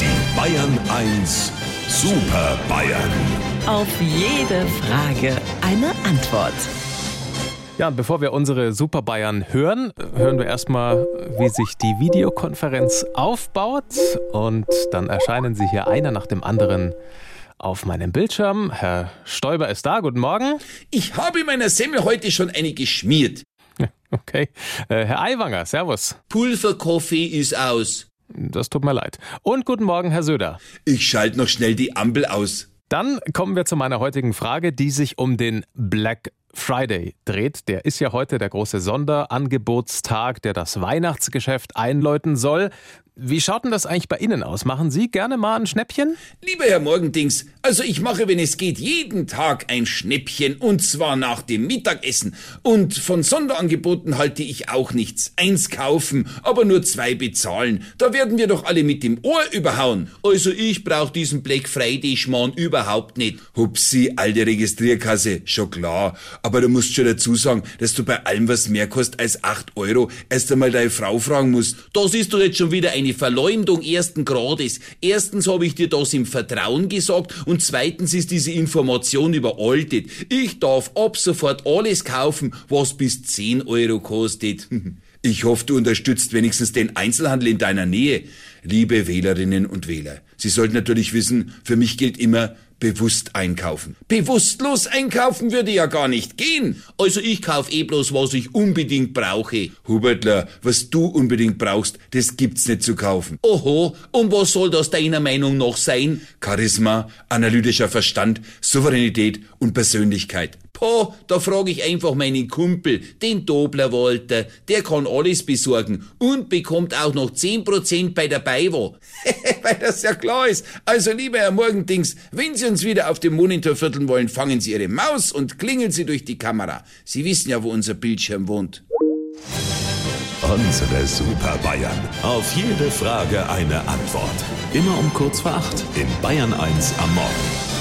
Die Bayern 1 Super Bayern. Auf jede Frage eine Antwort. Ja, und bevor wir unsere Super Bayern hören, hören wir erstmal, wie sich die Videokonferenz aufbaut. Und dann erscheinen sie hier einer nach dem anderen auf meinem Bildschirm. Herr Stoiber ist da. Guten Morgen. Ich habe meiner Semmel heute schon eine geschmiert. Okay. Äh, Herr Aiwanger, Servus. Pulverkaffee ist aus. Das tut mir leid. Und guten Morgen, Herr Söder. Ich schalte noch schnell die Ampel aus. Dann kommen wir zu meiner heutigen Frage, die sich um den Black Friday dreht. Der ist ja heute der große Sonderangebotstag, der das Weihnachtsgeschäft einläuten soll. Wie schaut denn das eigentlich bei Ihnen aus? Machen Sie gerne mal ein Schnäppchen? Lieber Herr Morgendings, also ich mache, wenn es geht, jeden Tag ein Schnäppchen und zwar nach dem Mittagessen. Und von Sonderangeboten halte ich auch nichts. Eins kaufen, aber nur zwei bezahlen. Da werden wir doch alle mit dem Ohr überhauen. Also ich brauche diesen Black Friday Schmarrn überhaupt nicht. Hupsi, alte Registrierkasse, schon klar. Aber du musst schon dazu sagen, dass du bei allem, was mehr kostet als acht Euro, erst einmal deine Frau fragen musst. Das ist doch jetzt schon wieder eine Verleumdung ersten Grades. Erstens habe ich dir das im Vertrauen gesagt und zweitens ist diese Information überaltet. Ich darf ab sofort alles kaufen, was bis 10 Euro kostet. Ich hoffe, du unterstützt wenigstens den Einzelhandel in deiner Nähe. Liebe Wählerinnen und Wähler, Sie sollten natürlich wissen, für mich gilt immer, bewusst einkaufen. Bewusstlos einkaufen würde ja gar nicht gehen. Also ich kauf eh bloß, was ich unbedingt brauche. Hubertler, was du unbedingt brauchst, das gibt's nicht zu kaufen. Oho, und was soll das deiner Meinung nach sein? Charisma, analytischer Verstand, Souveränität und Persönlichkeit. Po, da frage ich einfach meinen Kumpel, den Dobler Walter. Der kann alles besorgen und bekommt auch noch 10% bei der BayWa. Weil das ja klar ist. Also lieber Herr Morgendings, wenn Sie uns wieder auf dem Monitor vierteln wollen, fangen Sie Ihre Maus und klingeln Sie durch die Kamera. Sie wissen ja, wo unser Bildschirm wohnt. Unsere Super Bayern. Auf jede Frage eine Antwort. Immer um kurz vor acht in Bayern 1 am Morgen.